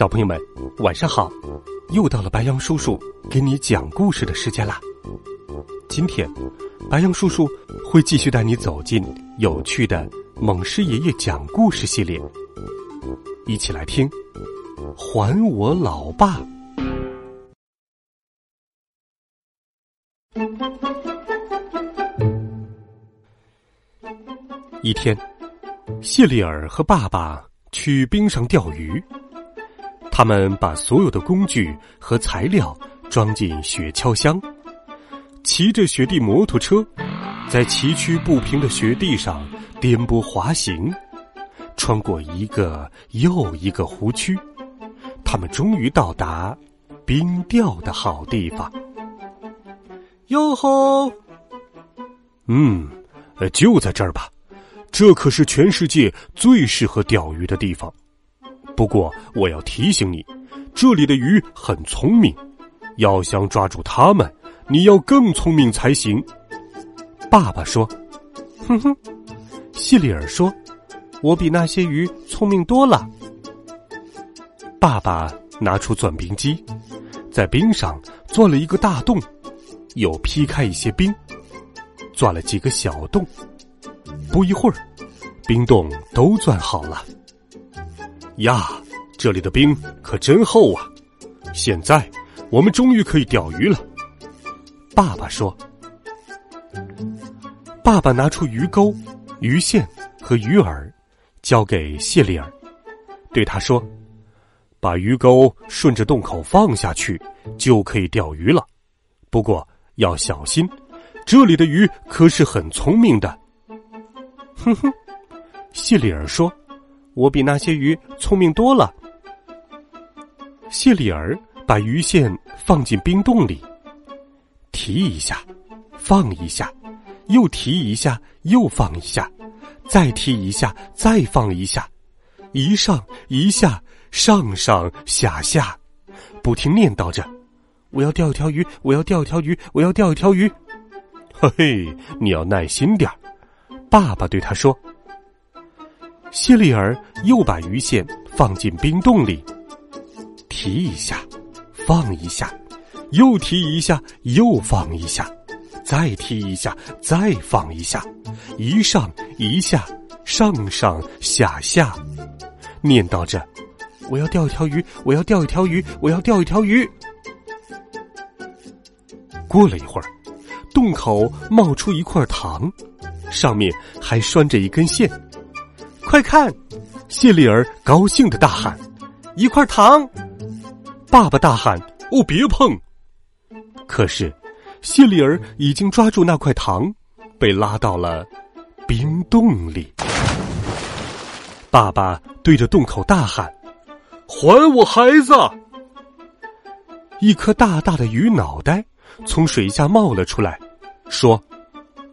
小朋友们，晚上好！又到了白羊叔叔给你讲故事的时间啦。今天，白羊叔叔会继续带你走进有趣的猛狮爷爷讲故事系列，一起来听《还我老爸》。一天，谢丽尔和爸爸去冰上钓鱼。他们把所有的工具和材料装进雪橇箱，骑着雪地摩托车，在崎岖不平的雪地上颠簸滑行，穿过一个又一个湖区，他们终于到达冰钓的好地方。哟吼！嗯，就在这儿吧，这可是全世界最适合钓鱼的地方。不过，我要提醒你，这里的鱼很聪明，要想抓住它们，你要更聪明才行。爸爸说：“哼哼。”希里尔说：“我比那些鱼聪明多了。”爸爸拿出钻冰机，在冰上钻了一个大洞，又劈开一些冰，钻了几个小洞。不一会儿，冰洞都钻好了。呀，这里的冰可真厚啊！现在我们终于可以钓鱼了。爸爸说：“爸爸拿出鱼钩、鱼线和鱼饵，交给谢丽尔，对他说：‘把鱼钩顺着洞口放下去，就可以钓鱼了。不过要小心，这里的鱼可是很聪明的。’哼哼，谢丽尔说。”我比那些鱼聪明多了。谢里尔把鱼线放进冰洞里，提一下，放一下，又提一下，又放一下，再提一下，再放一下，一上一下，上上下下，不停念叨着：“我要钓一条鱼，我要钓一条鱼，我要钓一条鱼。”嘿嘿，你要耐心点儿。爸爸对他说。谢利尔又把鱼线放进冰洞里，提一下，放一下，又提一下，又放一下，再提一下，再放一下，一上一下，上上下下，念叨着：“我要钓一条鱼，我要钓一条鱼，我要钓一条鱼。”过了一会儿，洞口冒出一块糖，上面还拴着一根线。快看！谢丽儿高兴的大喊：“一块糖！”爸爸大喊：“哦，别碰！”可是，谢丽儿已经抓住那块糖，被拉到了冰洞里。爸爸对着洞口大喊：“还我孩子！”一颗大大的鱼脑袋从水下冒了出来，说。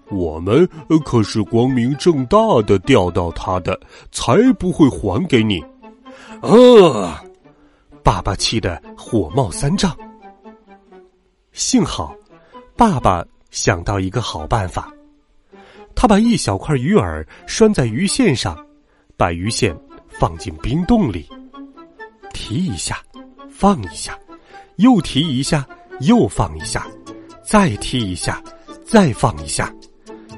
我们可是光明正大的钓到他的，才不会还给你。啊！爸爸气得火冒三丈。幸好，爸爸想到一个好办法，他把一小块鱼饵拴在鱼线上，把鱼线放进冰洞里，提一下，放一下，又提一下，又放一下，再提一下，再放一下。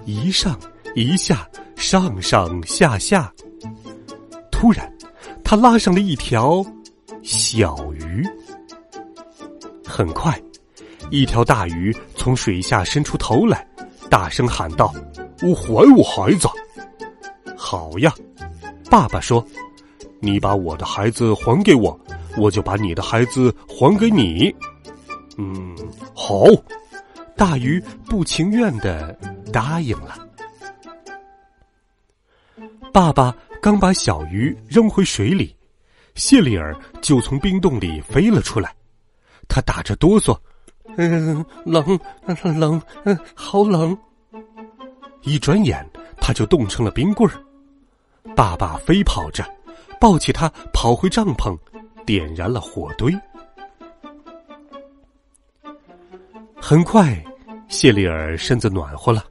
一上一下，上上下下。突然，他拉上了一条小鱼。很快，一条大鱼从水下伸出头来，大声喊道：“我还我孩子！”好呀，爸爸说：“你把我的孩子还给我，我就把你的孩子还给你。”嗯，好。大鱼不情愿的。答应了。爸爸刚把小鱼扔回水里，谢丽尔就从冰洞里飞了出来，他打着哆嗦，嗯，冷，冷，嗯，好冷。一转眼，他就冻成了冰棍儿。爸爸飞跑着，抱起他跑回帐篷，点燃了火堆。很快，谢丽尔身子暖和了，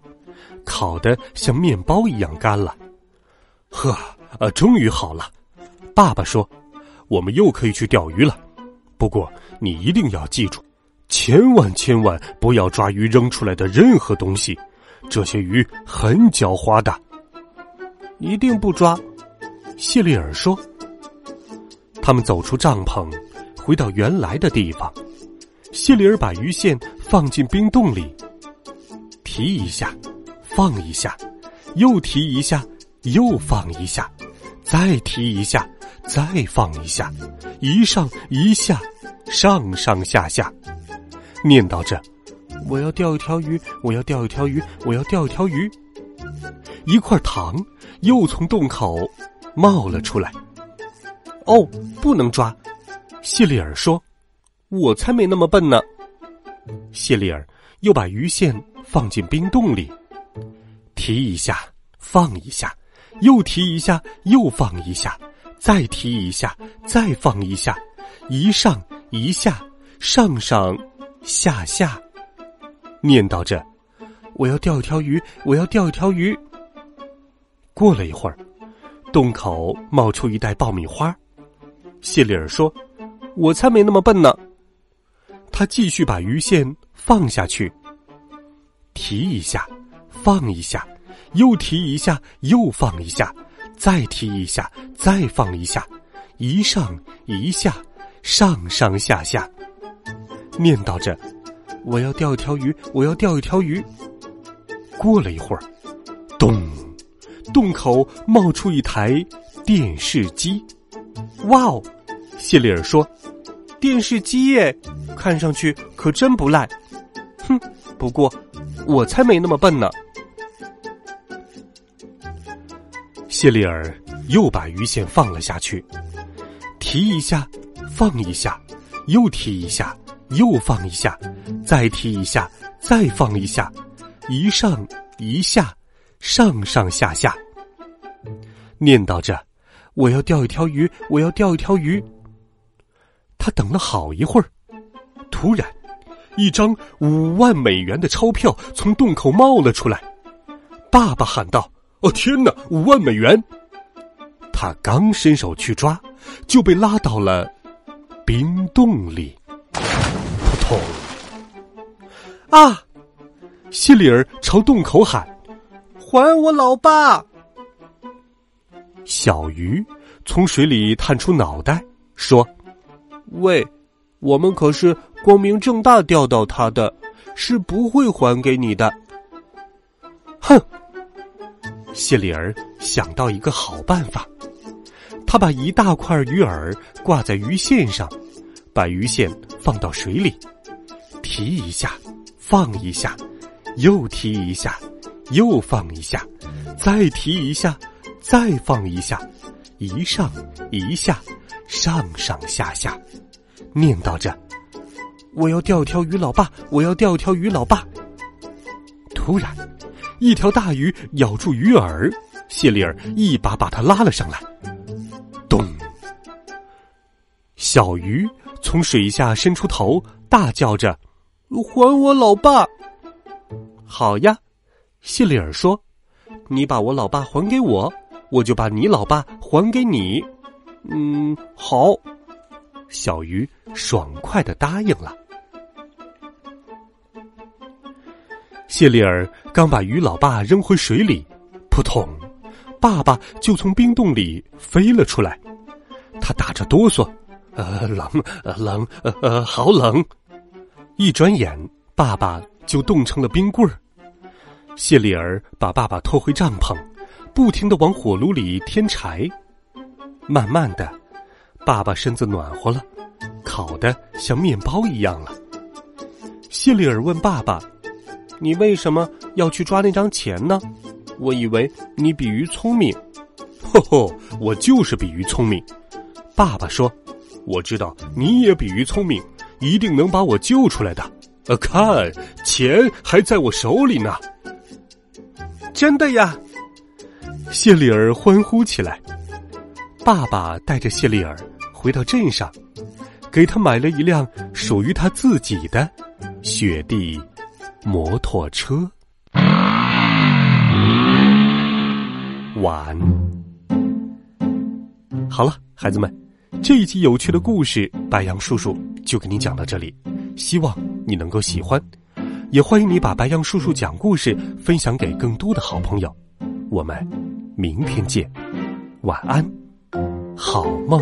烤的像面包一样干了。呵，呃，终于好了。爸爸说：“我们又可以去钓鱼了。不过你一定要记住，千万千万不要抓鱼扔出来的任何东西。这些鱼很狡猾的。”一定不抓，谢丽尔说。他们走出帐篷，回到原来的地方。谢丽尔把鱼线放进冰洞里，提一下，放一下，又提一下，又放一下，再提一下，再放一下，一上一下，上上下下，念叨着：“我要钓一条鱼，我要钓一条鱼，我要钓一条鱼。”一块糖又从洞口冒了出来。哦，不能抓！谢丽尔说：“我才没那么笨呢。”谢丽尔又把鱼线放进冰洞里，提一下，放一下，又提一下，又放一下，再提一下，再放一下，一上一下，上上下下，念叨着：“我要钓一条鱼，我要钓一条鱼。”过了一会儿，洞口冒出一袋爆米花。谢丽尔说：“我才没那么笨呢。”他继续把鱼线放下去，提一下，放一下，又提一下，又放一下，再提一下，再放一下，一上一下，上上下下，念叨着：“我要钓一条鱼，我要钓一条鱼。”过了一会儿，咚。洞口冒出一台电视机，哇哦！谢丽尔说：“电视机耶，看上去可真不赖。”哼，不过我才没那么笨呢。谢丽尔又把鱼线放了下去，提一下，放一下，又提一下，又放一下，再提一下，再放一下，一上一下。上上下下，念叨着：“我要钓一条鱼，我要钓一条鱼。”他等了好一会儿，突然，一张五万美元的钞票从洞口冒了出来。爸爸喊道：“哦天哪，五万美元！”他刚伸手去抓，就被拉到了冰洞里。扑通！啊！希里尔朝洞口喊。还我老爸！小鱼从水里探出脑袋，说：“喂，我们可是光明正大钓到他的，是不会还给你的。”哼！谢里儿想到一个好办法，他把一大块鱼饵挂在鱼线上，把鱼线放到水里，提一下，放一下，又提一下。又放一下，再提一下，再放一下，一上一下，上上下下，念叨着：“我要钓条鱼，老爸，我要钓条鱼，老爸。”突然，一条大鱼咬住鱼饵，谢丽尔一把把它拉了上来。咚！小鱼从水下伸出头，大叫着：“还我老爸！”好呀。谢丽尔说：“你把我老爸还给我，我就把你老爸还给你。”嗯，好。小鱼爽快的答应了。谢丽尔刚把鱼老爸扔回水里，扑通，爸爸就从冰洞里飞了出来。他打着哆嗦：“呃，冷，冷，呃呃，好冷！”一转眼，爸爸就冻成了冰棍儿。谢丽儿把爸爸拖回帐篷，不停的往火炉里添柴。慢慢的，爸爸身子暖和了，烤的像面包一样了。谢丽儿问爸爸：“你为什么要去抓那张钱呢？我以为你比鱼聪明。”“吼吼，我就是比鱼聪明。”爸爸说：“我知道你也比鱼聪明，一定能把我救出来的。呃，看，钱还在我手里呢。”真的呀！谢丽儿欢呼起来。爸爸带着谢丽儿回到镇上，给他买了一辆属于他自己的雪地摩托车。晚。好了，孩子们，这一集有趣的故事，白杨叔叔就给你讲到这里，希望你能够喜欢，也欢迎你把白杨叔叔讲故事分享给更多的好朋友。我们明天见，晚安，好梦。